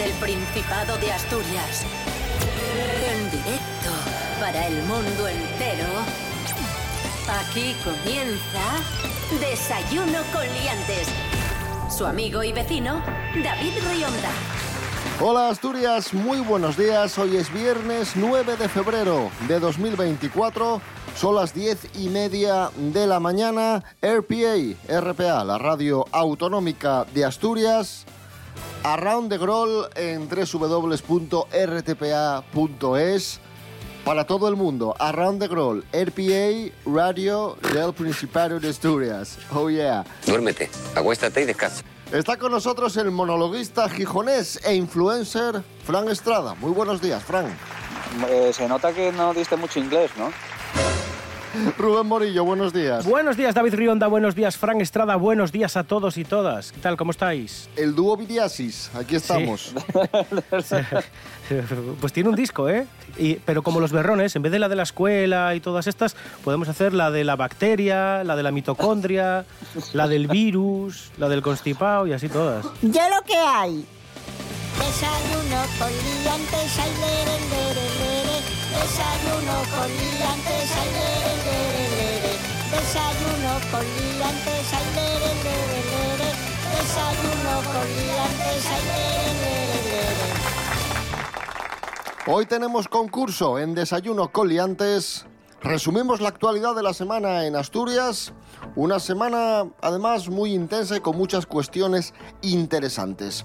desde el Principado de Asturias. En directo para el mundo entero. Aquí comienza Desayuno con Liantes. Su amigo y vecino, David Rionda. Hola Asturias, muy buenos días. Hoy es viernes 9 de febrero de 2024. Son las 10 y media de la mañana. RPA, RPA, la radio autonómica de Asturias. Around the Groll en www.rtpa.es para todo el mundo. Around the Groll, RPA, radio del Principado de Asturias. Oh yeah. Duérmete, acuéstate y descansa. Está con nosotros el monologuista gijonés e influencer Fran Estrada. Muy buenos días, Fran. Eh, se nota que no diste mucho inglés, ¿no? Rubén Morillo, buenos días. Buenos días, David Rionda. Buenos días, Fran Estrada. Buenos días a todos y todas. ¿Qué tal? ¿Cómo estáis? El dúo Vidiasis, aquí estamos. pues tiene un disco, ¿eh? Y, pero como los berrones, en vez de la de la escuela y todas estas, podemos hacer la de la bacteria, la de la mitocondria, la del virus, la del constipado y así todas. Ya lo que hay. Desayuno con liantes, ay, lere, lere, lere. Desayuno con liantes, ay, lere. Desayuno con liantes, ay. Desayuno con liantes, ay. Hoy tenemos concurso en Desayuno Coliantes. Resumimos la actualidad de la semana en Asturias. Una semana además muy intensa y con muchas cuestiones interesantes.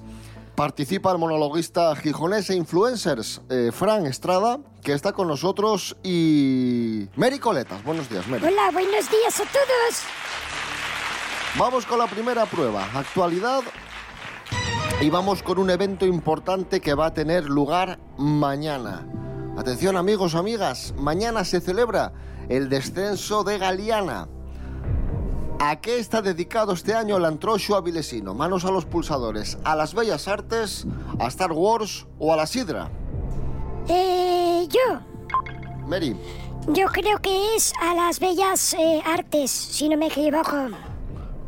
Participa el monologuista gijonés e influencers eh, Fran Estrada, que está con nosotros, y Mary Coletas. Buenos días, Mary. Hola, buenos días a todos. Vamos con la primera prueba. Actualidad. Y vamos con un evento importante que va a tener lugar mañana. Atención amigos, amigas. Mañana se celebra el descenso de Galiana. ¿A qué está dedicado este año el antrocho avilesino? Manos a los pulsadores. ¿A las bellas artes? ¿A Star Wars o a la sidra? Eh, yo. Mary. Yo creo que es a las bellas eh, artes, si no me equivoco.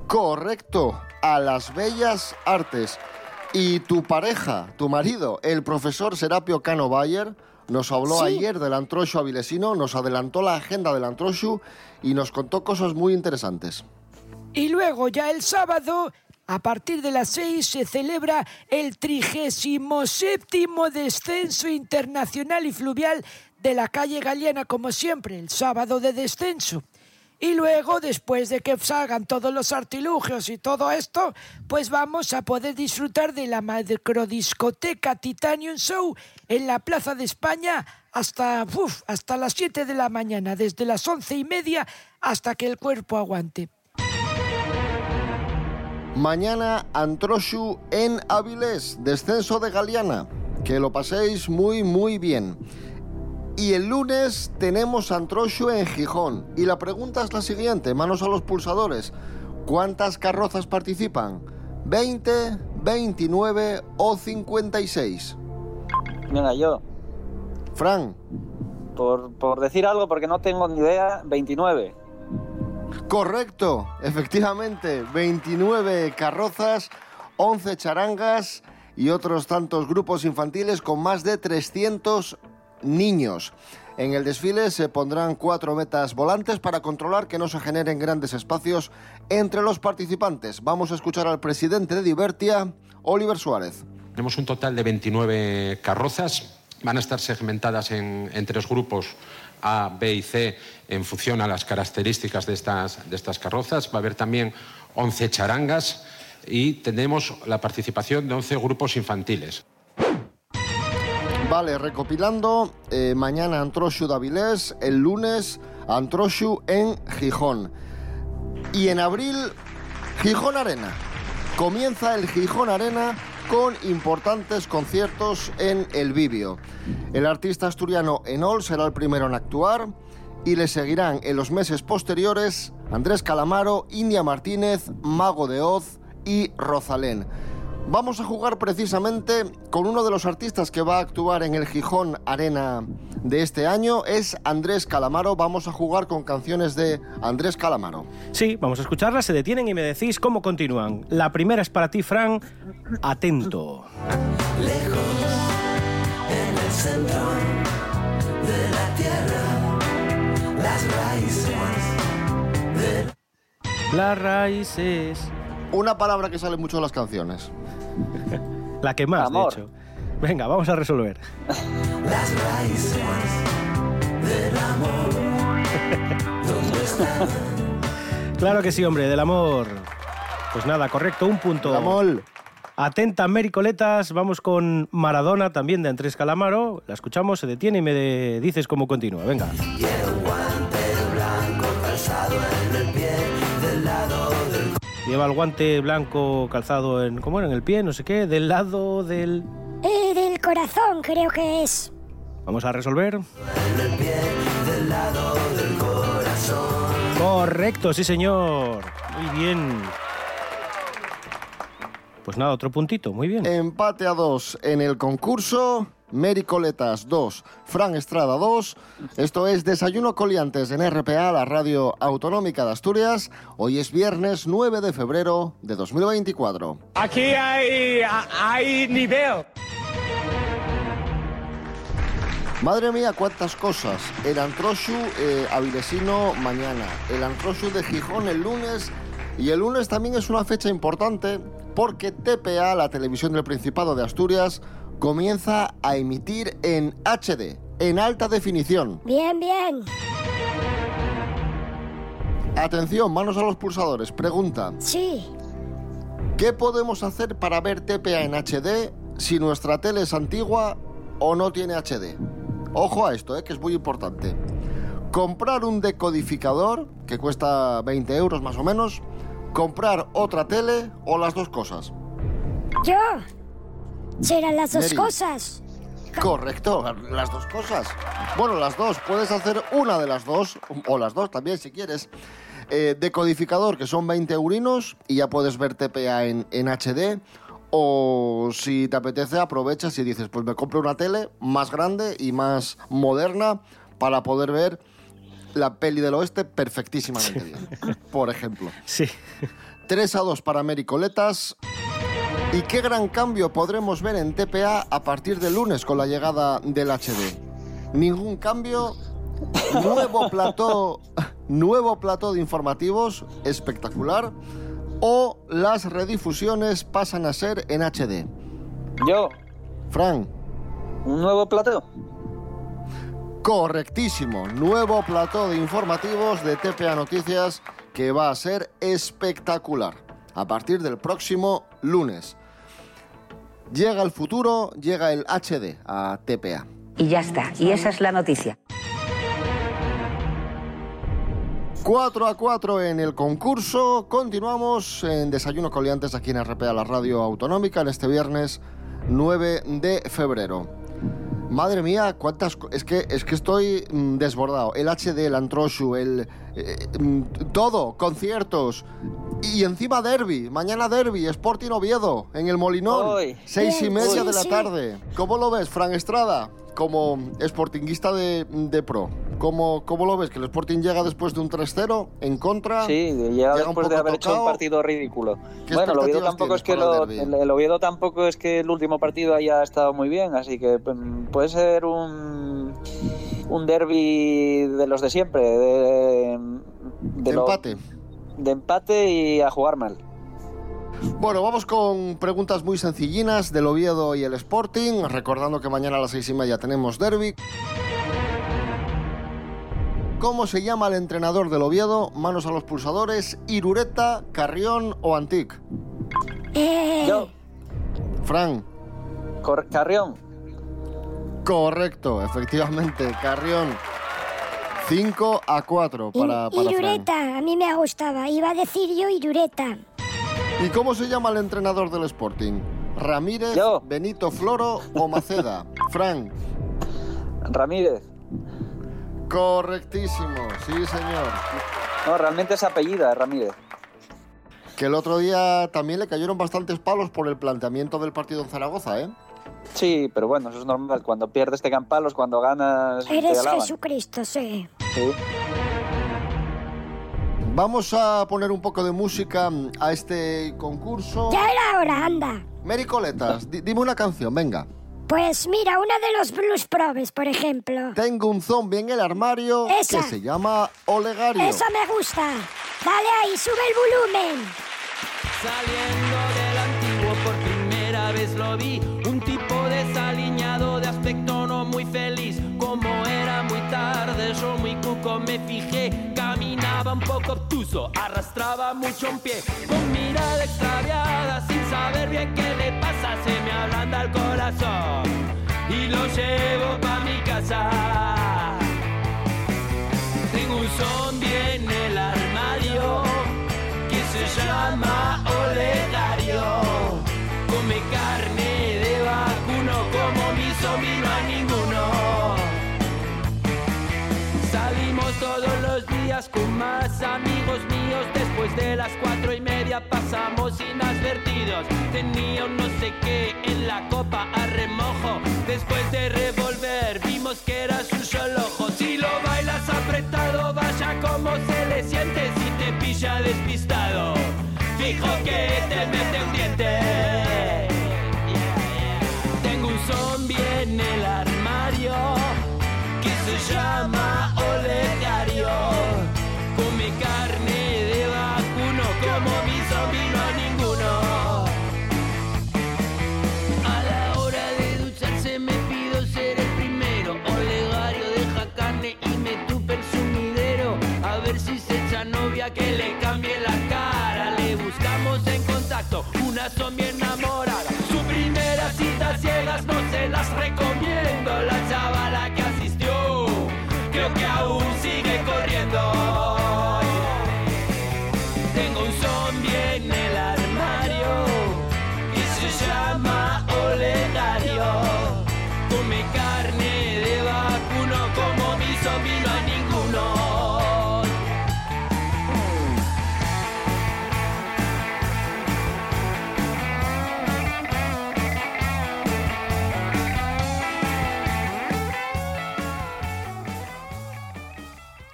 Correcto, a las bellas artes. Y tu pareja, tu marido, el profesor Serapio Cano Bayer, nos habló Sí. ayer del antrocho avilesino, nos adelantó la agenda del antrocho y nos contó cosas muy interesantes. Y luego ya el sábado, a partir de las seis, se celebra el 37 descenso internacional y fluvial de la calle Galiana, como siempre, el sábado de descenso. Y luego, después de que salgan todos los artilugios y todo esto, pues vamos a poder disfrutar de la macrodiscoteca Titanium Show en la Plaza de España hasta, hasta las 7 de la mañana, desde las once y media hasta que el cuerpo aguante. Mañana Antroshu en Avilés, descenso de Galiana. Que lo paséis muy, muy bien. Y el lunes tenemos Antroshu en Gijón. Y la pregunta es la siguiente, manos a los pulsadores. ¿Cuántas carrozas participan? ¿20, 29 o 56? Mira, yo, Fran, por, por decir algo, porque no tengo ni idea, 29. Correcto, efectivamente, 29 carrozas, 11 charangas y otros tantos grupos infantiles con más de 300 niños. En el desfile se pondrán cuatro metas volantes para controlar que no se generen grandes espacios entre los participantes. Vamos a escuchar al presidente de Divertia, Oliver Suárez. Tenemos un total de 29 carrozas. Van a estar segmentadas en, en tres grupos, A, B y C, en función a las características de estas, de estas carrozas. Va a haber también 11 charangas y tenemos la participación de 11 grupos infantiles. Vale, recopilando, eh, mañana Antroshu de Avilés, el lunes Antroshu en Gijón. Y en abril, Gijón Arena. Comienza el Gijón Arena con importantes conciertos en el Vivio. El artista asturiano Enol será el primero en actuar y le seguirán en los meses posteriores Andrés Calamaro, India Martínez, Mago de Oz y Rosalén. Vamos a jugar precisamente con uno de los artistas que va a actuar en el Gijón Arena de este año. Es Andrés Calamaro. Vamos a jugar con canciones de Andrés Calamaro. Sí, vamos a escucharlas, se detienen y me decís cómo continúan. La primera es para ti, Fran. Atento. en el centro de la tierra, las raíces de Las raíces. Una palabra que sale mucho en las canciones. La que más, Amor. de hecho. Venga, vamos a resolver. las raíces del amor. ¿Dónde están? Claro que sí, hombre, del amor. Pues nada, correcto, un punto. Amor. Atenta, Mericoletas. Vamos con Maradona, también de Andrés Calamaro. La escuchamos, se detiene y me de- dices cómo continúa. Venga. Lleva el guante blanco calzado en. ¿Cómo era? En el pie, no sé qué. Del lado del. Eh, del corazón, creo que es. Vamos a resolver. Correcto, sí señor. Muy bien. Pues nada, otro puntito, muy bien. Empate a dos en el concurso. Mericoletas 2, Fran Estrada 2. Esto es Desayuno Coliantes en RPA, la radio autonómica de Asturias. Hoy es viernes 9 de febrero de 2024. Aquí hay, hay nivel. Madre mía, cuántas cosas. El Antroshu eh, avilesino mañana, el Antroshu de Gijón el lunes y el lunes también es una fecha importante porque TPA, la televisión del Principado de Asturias, comienza a emitir en HD, en alta definición. Bien, bien. Atención, manos a los pulsadores. Pregunta, Sí. ¿qué podemos hacer para ver TPA en HD si nuestra tele es antigua o no tiene HD? Ojo a esto, eh, que es muy importante. Comprar un decodificador, que cuesta 20 euros más o menos, comprar otra tele o las dos cosas. Yo. Serán las dos Mary. cosas. Correcto, las dos cosas. Bueno, las dos, puedes hacer una de las dos, o las dos también si quieres. Eh, decodificador, que son 20 eurinos, y ya puedes ver TPA en, en HD. O si te apetece, aprovechas y dices, pues me compro una tele más grande y más moderna para poder ver la peli del oeste perfectísimamente bien. Por ejemplo. Sí. 3 a 2 para Mericoletas. ¿Y qué gran cambio podremos ver en TPA a partir del lunes con la llegada del HD? Ningún cambio. Nuevo plató, nuevo plató de informativos espectacular. O las redifusiones pasan a ser en HD. Yo, Fran, un nuevo plateo. correctísimo. Nuevo plató de informativos de TPA Noticias que va a ser espectacular. A partir del próximo lunes. Llega el futuro, llega el HD a TPA. Y ya está. Y esa es la noticia. 4 a 4 en el concurso. Continuamos en Desayuno Coliantes aquí en RPA, la radio autonómica, en este viernes 9 de febrero. Madre mía, cuántas... co- Es que, es que estoy mm, desbordado. El HD, el Antroshu, el... eh, mm, todo, conciertos. Y encima derby, mañana derby, Sporting Oviedo, en el Molinón. Uy. Seis y media de la sí. tarde. ¿Cómo lo ves, Fran Estrada? Como sportinguista de, de pro. ¿Cómo, ¿Cómo lo ves? ¿Que el Sporting llega después de un 3-0 en contra? Sí, llega después de haber hecho un partido ridículo. ¿Qué Bueno, el Oviedo tampoco es que lo, el el, Oviedo tampoco es que el último partido haya estado muy bien, así que mm, puede ser un un derby de los de siempre, de, De lo- empate. de empate y a jugar mal. Bueno, vamos con preguntas muy sencillinas del Oviedo y el Sporting, recordando que mañana a las seis y media tenemos derby. ¿Cómo se llama el entrenador del Oviedo? Manos a los pulsadores, Irureta, Carrión o Antic. Eh, Yo, Fran, Cor- Carrión, correcto, efectivamente, Carrión. 5 a 4 y- para, para Fran. Irureta, a mí me gustaba. Iba a decir yo Irureta. ¿Y cómo se llama el entrenador del Sporting? ¿Ramírez, Yo. Benito Floro o Maceda? Fran, Ramírez. Correctísimo, sí señor. No, realmente es apellida, Ramírez. Que el otro día también le cayeron bastantes palos por el planteamiento del partido en Zaragoza, ¿eh? Sí, pero bueno, eso es normal. Cuando pierdes te palos, cuando ganas Eres. Jesucristo, sí. Sí. Vamos a poner un poco de música a este concurso. Ya era hora, anda. Mary Coletas, di- dime una canción, venga. Pues mira, una de los Blues Probes, por ejemplo. Tengo un zombie en el armario Esa. que se llama Olegario. Esa me gusta. Dale ahí, sube el volumen. Saliendo del antiguo por primera vez lo vi Un tipo desaliñado de aspecto no muy feliz Como era muy tarde yo muy cuco me fijé un poco obtuso, arrastraba mucho un pie Con mirada extraviada sin saber bien qué le pasa Se me ablanda el corazón y lo llevo pa' mi casa Tengo un zombie en el armario que se llama Olegario. Come carne de vacuno como mi zombie no hay todos los días con más amigos míos. Después de las cuatro y media pasamos inadvertidos. Tenía un no sé qué en la copa a remojo. Después de revolver vimos que era su solo ojo. Si lo bailas apretado, vaya como se le siente si te pilla despistado. Fijo que te mete un diente. Una zombie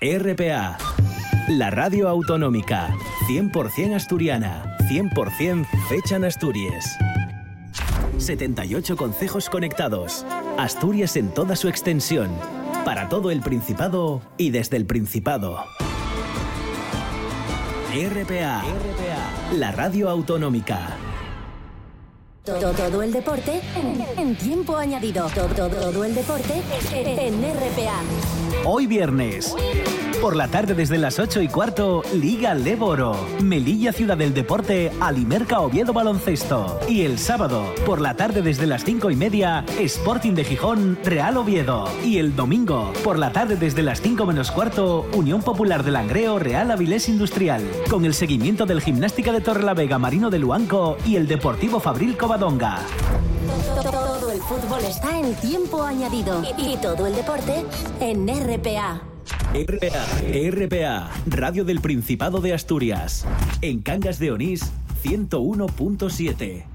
RPA, la radio autonómica, 100% asturiana, 100% fecha en Asturias. 78 concejos conectados, Asturias en toda su extensión, para todo el Principado y desde el Principado. RPA, la radio autonómica. Todo, todo el deporte en, en tiempo añadido. Todo, todo, todo el deporte en RPA. Hoy viernes. Por la tarde desde las 8 y cuarto, Liga Leboro. Melilla Ciudad del Deporte, Alimerca Oviedo Baloncesto. Y el sábado, por la tarde desde las 5 y media, Sporting de Gijón, Real Oviedo. Y el domingo, por la tarde desde las 5 menos cuarto, Unión Popular de Langreo, Real Avilés Industrial. Con el seguimiento del Gimnástica de Torrelavega, Marino de Luanco y el Deportivo Fabril Covadonga. Todo, el fútbol está en tiempo añadido. Y todo el deporte en RPA. RPA, RPA, Radio del Principado de Asturias. En Cangas de Onís, 101.7.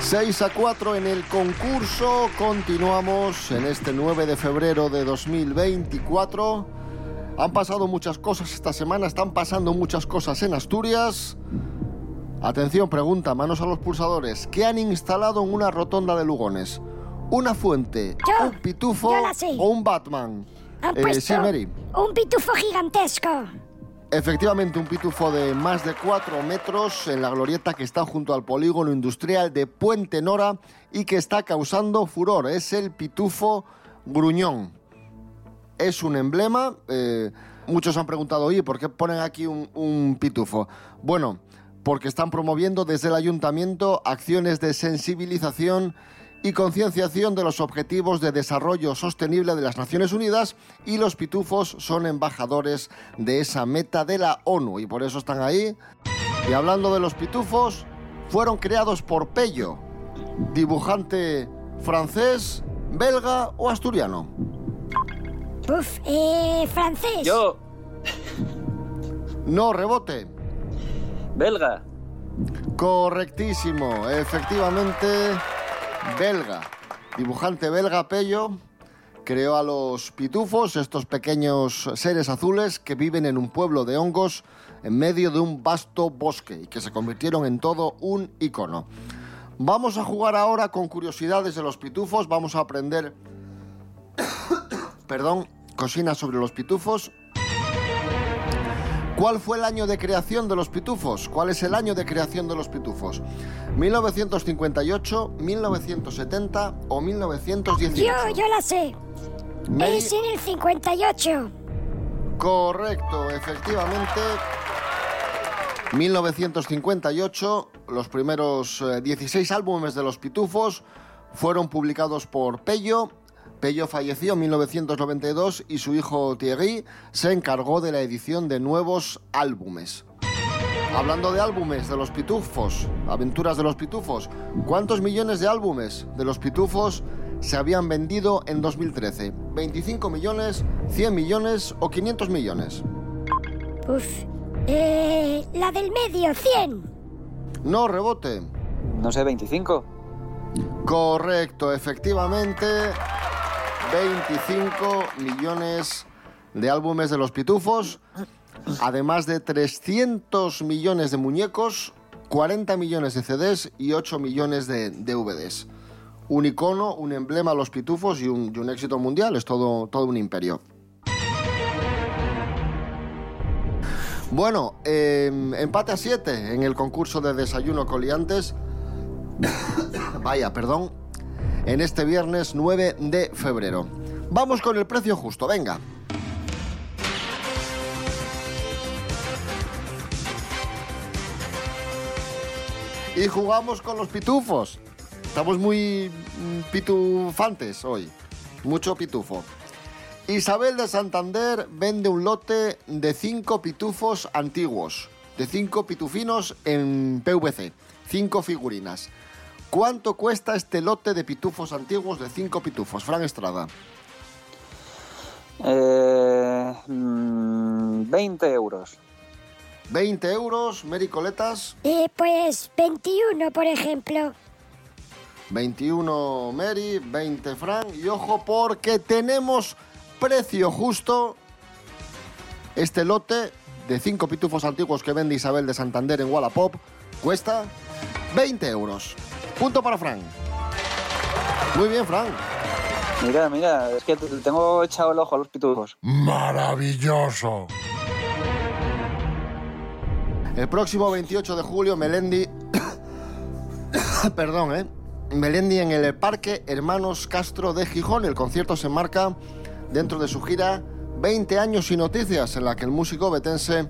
Seis a 4 en el concurso. Continuamos en este 9 de febrero de 2024. Han pasado muchas cosas esta semana, están pasando muchas cosas en Asturias. Atención, pregunta, manos a los pulsadores. ¿Qué han instalado en una rotonda de Lugones? ¿Una fuente, Yo, un pitufo o un Batman? Eh, sí, Mary. un pitufo gigantesco. Efectivamente, un pitufo de más de 4 metros en la glorieta que está junto al polígono industrial de Puente Nora y que está causando furor. Es el pitufo gruñón. Es un emblema. eh, muchos han preguntado, oye, ¿por qué ponen aquí un, un pitufo? Bueno, porque están promoviendo desde el ayuntamiento acciones de sensibilización y concienciación de los objetivos de desarrollo sostenible de las Naciones Unidas y los pitufos son embajadores de esa meta de la ONU y por eso están ahí. Y hablando de los pitufos, fueron creados por Pello, dibujante francés, belga o asturiano. Uf, eh, francés. Yo, No, rebote. belga. Correctísimo, efectivamente, belga. Dibujante belga Pello, creó a los pitufos, estos pequeños seres azules que viven en un pueblo de hongos en medio de un vasto bosque y que se convirtieron en todo un icono. Vamos a jugar ahora con curiosidades de los pitufos, vamos a aprender, perdón, cocinas sobre los pitufos. ¿Cuál fue el año de creación de los pitufos? ¿Cuál es el año de creación de los pitufos? ¿1958, 1970 o 1918? Yo, yo la sé. Es en el 58. Correcto, efectivamente. 1958, los primeros eh, 16 álbumes de los Pitufos fueron publicados por Pello. Pello falleció en 1992 y su hijo Thierry se encargó de la edición de nuevos álbumes. Hablando de álbumes de los Pitufos, aventuras de los Pitufos, ¿cuántos millones de álbumes de los Pitufos se habían vendido en 2013? ¿25 millones, 100 millones o 500 millones? Uf. Eh, la del medio, 100. No, rebote. No sé, 25. Correcto, efectivamente. 25 millones de álbumes de los Pitufos, además de 300 millones de muñecos, 40 millones de CDs y 8 millones de DVDs. Un icono, un emblema a los Pitufos y un, éxito mundial, es todo, todo un imperio. Bueno, eh, empate a 7 en el concurso de desayuno coliantes. Vaya, perdón. En este viernes 9 de febrero. Vamos con el precio justo, venga. Y jugamos con los pitufos. Estamos muy mm, pitufantes hoy. Mucho pitufo. Isabel de Santander vende un lote de cinco pitufos antiguos, de cinco pitufinos en PVC, cinco figurinas. ¿Cuánto cuesta este lote de pitufos antiguos de cinco pitufos? Fran Estrada. Eh, mm, 20 euros. 20 euros, Mary Coletas. Eh, pues 21, por ejemplo. 21 Mary, 20 Fran. Y ojo porque tenemos precio justo. Este lote de 5 pitufos antiguos que vende Isabel de Santander en Wallapop cuesta 20 euros. Punto para Fran. Muy bien, Fran. Mira, mira, es que te- tengo echado el ojo a los pitufos. Maravilloso. El próximo 28 de julio, Melendi. Perdón, ¿eh? Melendi en el Parque Hermanos Castro de Gijón. El concierto se enmarca dentro de su gira 20 años y noticias, en la que el músico betense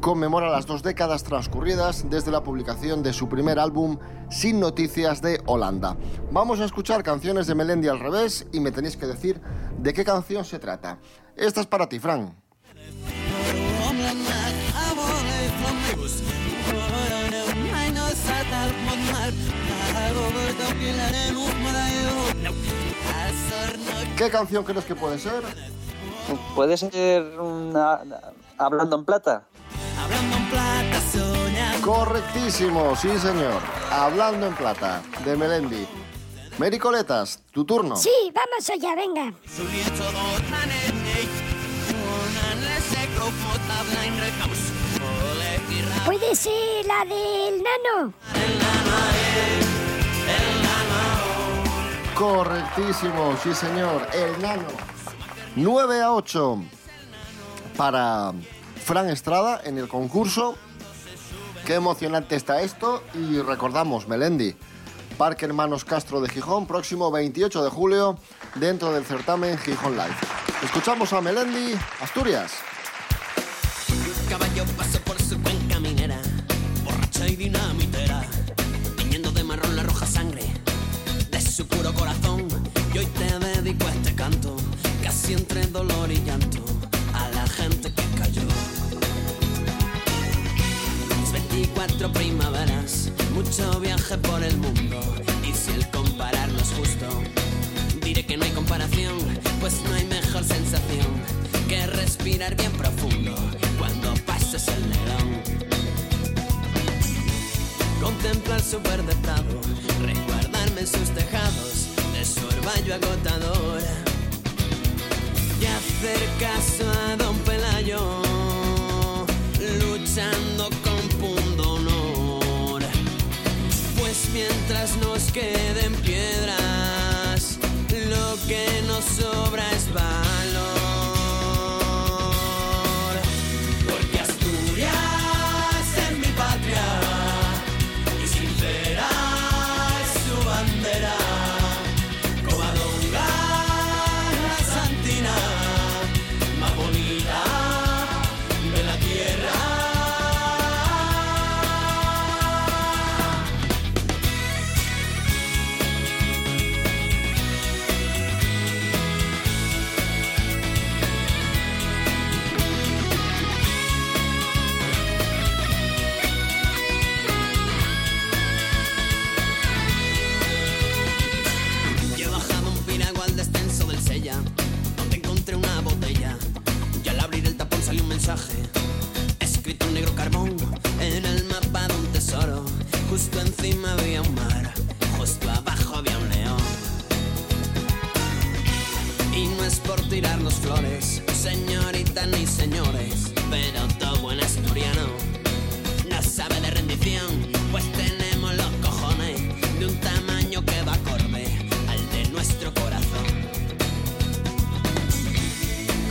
conmemora las dos décadas transcurridas desde la publicación de su primer álbum Sin Noticias de Holanda. Vamos a escuchar canciones de Melendi al revés y me tenéis que decir de qué canción se trata. Esta es para ti, Fran. ¿Qué canción crees que puede ser? ¿Puede ser. Hablando en plata? Correctísimo, sí señor. Hablando en plata, de Melendi. Mary Coletas, tu turno. Sí, vamos allá, venga. ¿Puede ser la del nano? Correctísimo, sí señor. El nano. 9 a 8 para Fran Estrada en el concurso. Qué emocionante está esto. Y recordamos, Melendi, Parque Hermanos Castro de Gijón, próximo 28 de julio, dentro del certamen Gijón Live. Escuchamos a Melendi, Asturias. Caballo pasó por su cuenca minera, borracha y dinamitera, tiñendo de marrón la roja sangre de su puro corazón. Y hoy te dedico a este canto, casi entre dolor y llanto, a la gente que Mis 24 primaveras, mucho viaje por el mundo, y si el compararlo es justo, diré que no hay comparación, pues no hay mejor sensación que respirar bien profundo cuando pases el nerón. Contemplar su verde prado, resguardarme en sus tejados de su orvallo agotador. hacer caso a Don Pelayo, luchando con mientras nos queden piedras, lo que nos sobra es valor.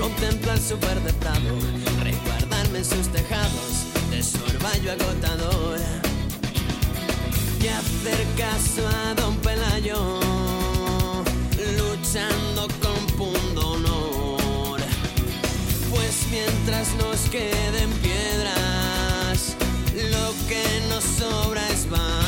Contempla el superdetado, resguardarme en sus tejados de su orvallo agotador. Y hacer caso a Don Pelayo, luchando con punto honor. Pues mientras nos queden piedras, lo que nos sobra es valor.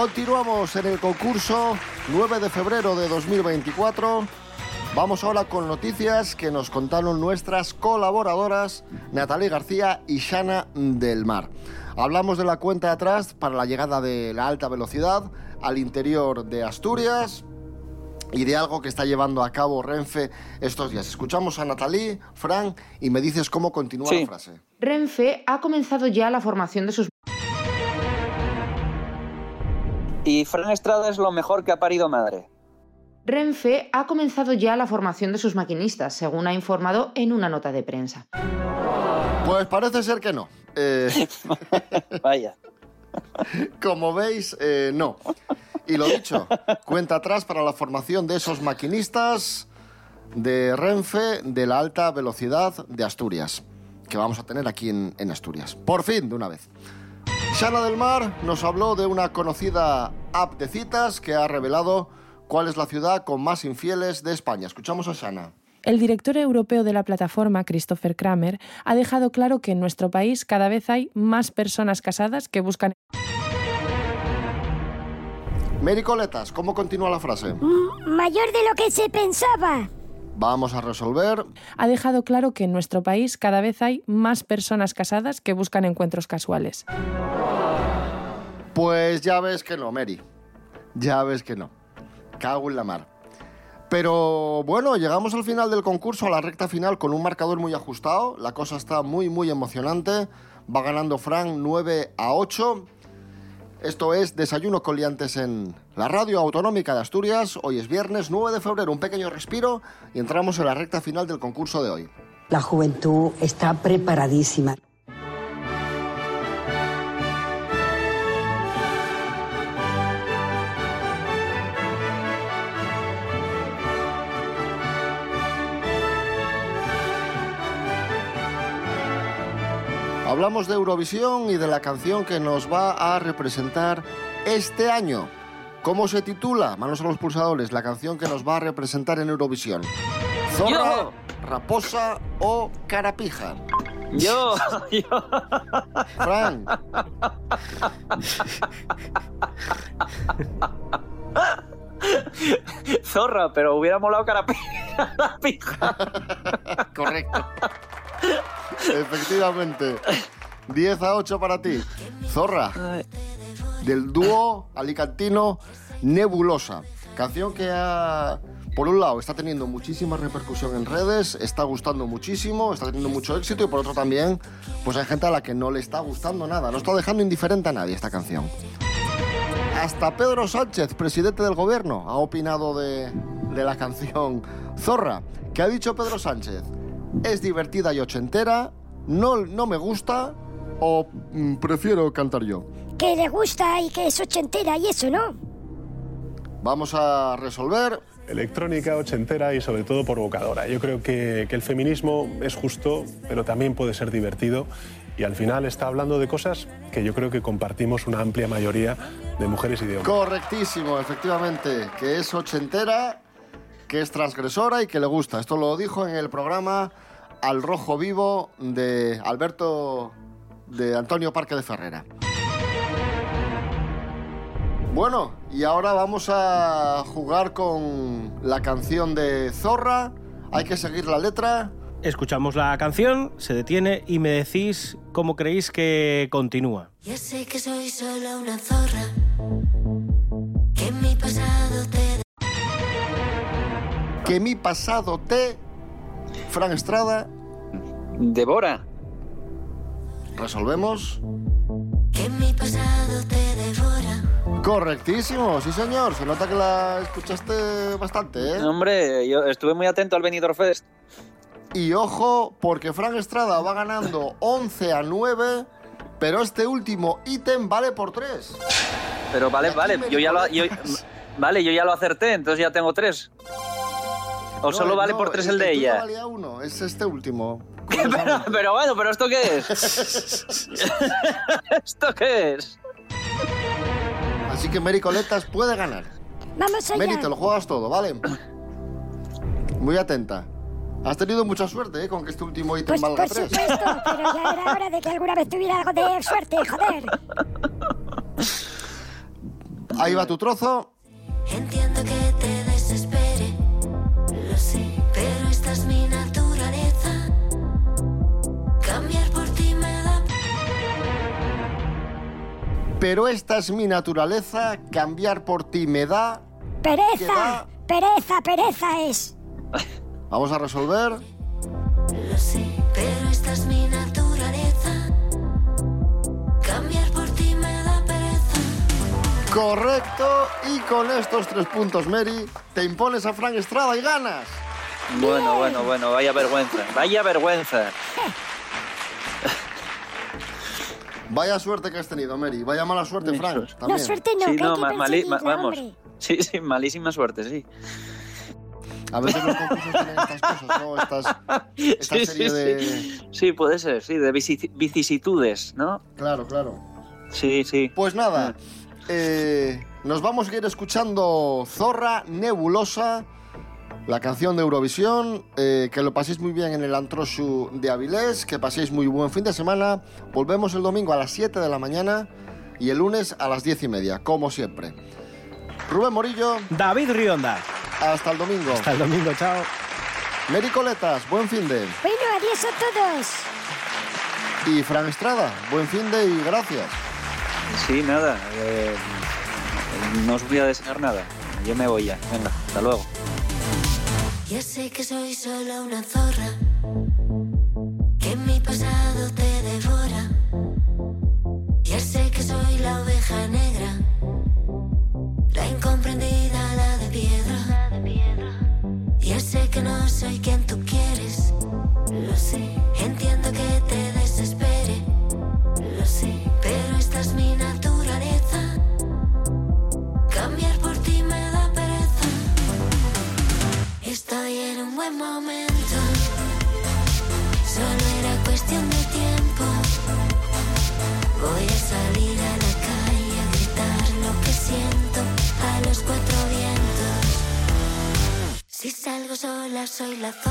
Continuamos en el concurso 9 de febrero de 2024. Vamos ahora con noticias que nos contaron nuestras colaboradoras Natalie García y Shana del Mar. Hablamos de la cuenta atrás para la llegada de la alta velocidad al interior de Asturias y de algo que está llevando a cabo Renfe estos días. Escuchamos a Natalie, Fran, y me dices cómo continúa la frase. Renfe ha comenzado ya la formación de sus Y Fran Estrada es lo mejor que ha parido madre. Renfe ha comenzado ya la formación de sus maquinistas, según ha informado en una nota de prensa. Pues parece ser que no. Eh, Vaya. Como veis, eh, no. Y lo dicho, cuenta atrás para la formación de esos maquinistas de Renfe de la alta velocidad de Asturias, que vamos a tener aquí en, en Asturias. Por fin, de una vez. Shana del Mar nos habló de una conocida app de citas que ha revelado cuál es la ciudad con más infieles de España. Escuchamos a Shana. El director europeo de la plataforma, Christopher Kramer, ha dejado claro que en nuestro país cada vez hay más personas casadas que buscan... Mary Coletas, ¿cómo continúa la frase? Mayor de lo que se pensaba. Vamos a resolver. Ha dejado claro que en nuestro país cada vez hay más personas casadas que buscan encuentros casuales. Pues ya ves que no, Mary. Ya ves que no. Cago en la mar. Pero bueno, llegamos al final del concurso, a la recta final, con un marcador muy ajustado. La cosa está muy, muy emocionante. Va ganando Frank 9 a 8. Esto es Desayuno con Liantes en la radio autonómica de Asturias. Hoy es viernes 9 de febrero, un pequeño respiro y entramos en la recta final del concurso de hoy. La juventud está preparadísima. Hablamos de Eurovisión y de la canción que nos va a representar este año. ¿Cómo se titula? Manos a los pulsadores, la canción que nos va a representar en Eurovisión. Zorra, raposa o carapija. Yo, yo. Fran. Zorra, pero hubiera molado carapija. Correcto. Efectivamente. 10 a 8 para ti. Zorra. Del dúo alicantino Nebulosa. Canción que ha, por un lado está teniendo muchísima repercusión en redes, está gustando muchísimo, está teniendo mucho éxito y por otro también, pues hay gente a la que no le está gustando nada, no está dejando indiferente a nadie esta canción. Hasta Pedro Sánchez, presidente del gobierno, ha opinado de, de la canción Zorra. ¿Qué ha dicho Pedro Sánchez? Es divertida y ochentera, no, no me gusta o mm, prefiero cantar yo. Que le gusta y que es ochentera y eso, ¿no? Vamos a resolver. Electrónica, ochentera y sobre todo provocadora. Yo creo que, que el feminismo es justo, pero también puede ser divertido y al final está hablando de cosas que yo creo que compartimos una amplia mayoría de mujeres y de hombres. Correctísimo, efectivamente, que es ochentera, que es transgresora y que le gusta. Esto lo dijo en el programa Al Rojo Vivo de Alberto, de Antonio Parque de Ferrera. Bueno, y ahora vamos a jugar con la canción de Zorra. Hay que seguir la letra. Escuchamos la canción, se detiene y me decís cómo creéis que continúa. Ya sé que soy solo una zorra, Que mi pasado te... Fran Estrada. Devora. Resolvemos. que mi pasado te devora. Correctísimo, sí señor. Se nota que la escuchaste bastante, ¿eh? Hombre, yo estuve muy atento al Benidorm Fest. Y ojo, porque Fran Estrada va ganando 11 a 9, pero este último ítem vale por 3. Pero vale, vale, yo ya lo, yo- vale, yo ya lo acerté, entonces ya tengo tres. O solo vale por tres el de tuyo ella. valía uno, es este último. pero, pero bueno, pero ¿esto qué es? ¿Esto qué es? Así que Mary Coletas puede ganar. Vamos allá. Mary, te lo juegas todo, ¿vale? Muy atenta. Has tenido mucha suerte, ¿eh? Con que este último ítem Pues valga por 3. supuesto, pero ya era hora de que alguna vez tuviera algo de suerte, joder. Ahí va tu trozo. Entiendo Pero esta es mi naturaleza, cambiar por ti me da. Pereza, pereza, pereza es. Vamos a resolver. Lo sé, pero esta es mi naturaleza. Cambiar por ti me da pereza. Correcto. Y con estos tres puntos, Mary, te impones a Frank Estrada y ganas. Bueno, bueno, bueno, vaya vergüenza, vaya vergüenza. Vaya suerte que has tenido, Mary. Vaya mala suerte, Frank. También. sí, no, ma- mali- ma- vamos. Sí, sí, malísima suerte, sí. A veces los concursos tienen estas cosas, ¿no? Estas, esta Sí, serie sí, de... sí. Puede ser, sí, de vici- vicisitudes, ¿no? Claro, claro. Sí, sí. Pues nada, eh, nos vamos a ir escuchando Zorra Nebulosa, la canción de Eurovisión. eh, que lo paséis muy bien en el Antroshu de Avilés, que paséis muy buen fin de semana. Volvemos el domingo a las 7 de la mañana y el lunes a las 10 y media, como siempre. Rubén Morillo. David Rionda. Hasta el domingo. Hasta el domingo, chao. Mary Coletas, buen fin de. Bueno, adiós a todos. Y Fran Estrada, buen fin de y gracias. Sí, nada. eh, no os voy a desear nada. Yo me voy ya. Venga, hasta luego. Ya sé que soy solo una zorra, que mi pasado te devora. Ya sé que soy la oveja negra, la incomprendida, la de piedra. Ya sé que no soy quien tú quieres, lo sé. Soy la